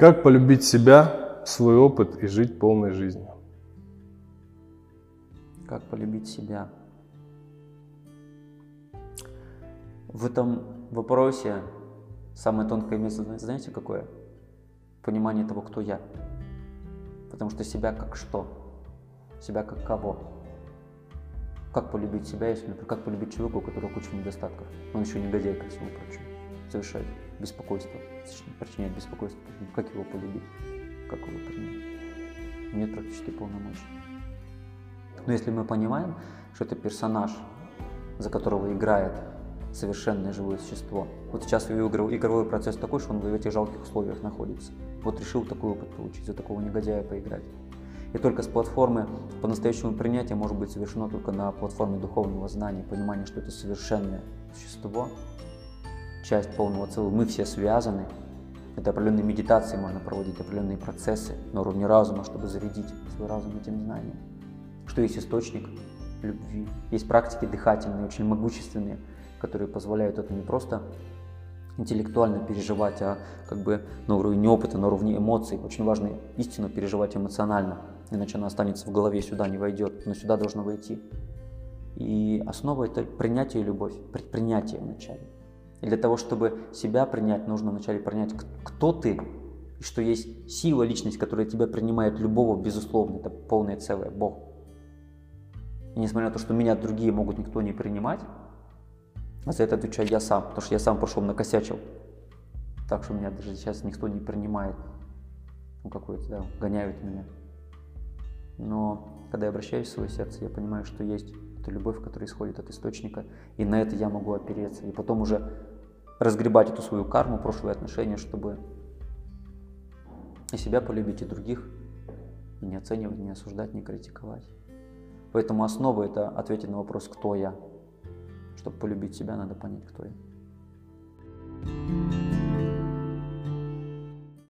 Как полюбить себя, свой опыт и жить полной жизнью? Как полюбить себя? В этом вопросе самое тонкое место, знаете, какое? Понимание того, кто я. Потому что себя как что? Себя как кого? Как полюбить себя, если, например, как полюбить человека, у которого куча недостатков? Он еще негодяй, ко всему прочему. Совершает беспокойство, причиняет беспокойство. Как его полюбить? Как его принять? Нет практически полномочий. Но если мы понимаем, что это персонаж, за которого играет совершенное живое существо. Вот сейчас его игровой процесс такой, что он в этих жалких условиях находится. Вот решил такой опыт получить, за такого негодяя поиграть. И только с платформы по-настоящему принятия может быть совершено только на платформе духовного знания, понимания, что это совершенное существо, часть полного целого. Мы все связаны. Это определенные медитации можно проводить, определенные процессы на уровне разума, чтобы зарядить свой разум этим знанием. Что есть источник любви. Есть практики дыхательные, очень могущественные, которые позволяют это не просто интеллектуально переживать, а как бы на уровне опыта, на уровне эмоций. Очень важно истину переживать эмоционально, иначе она останется в голове, сюда не войдет, но сюда должна войти. И основа это принятие и любовь, предпринятие вначале. И для того, чтобы себя принять, нужно вначале принять, кто ты, и что есть сила, личность, которая тебя принимает любого, безусловно, это полное целое, Бог. И несмотря на то, что меня другие могут никто не принимать, а за это отвечаю я сам, потому что я сам пошел накосячил. Так что меня даже сейчас никто не принимает. Ну, какой-то, да, гоняют меня. Но когда я обращаюсь в свое сердце, я понимаю, что есть эта любовь, которая исходит от источника, и на это я могу опереться. И потом уже разгребать эту свою карму, прошлые отношения, чтобы и себя полюбить, и других, и не оценивать, не осуждать, не критиковать. Поэтому основа – это ответить на вопрос «Кто я?». Чтобы полюбить себя, надо понять, кто я.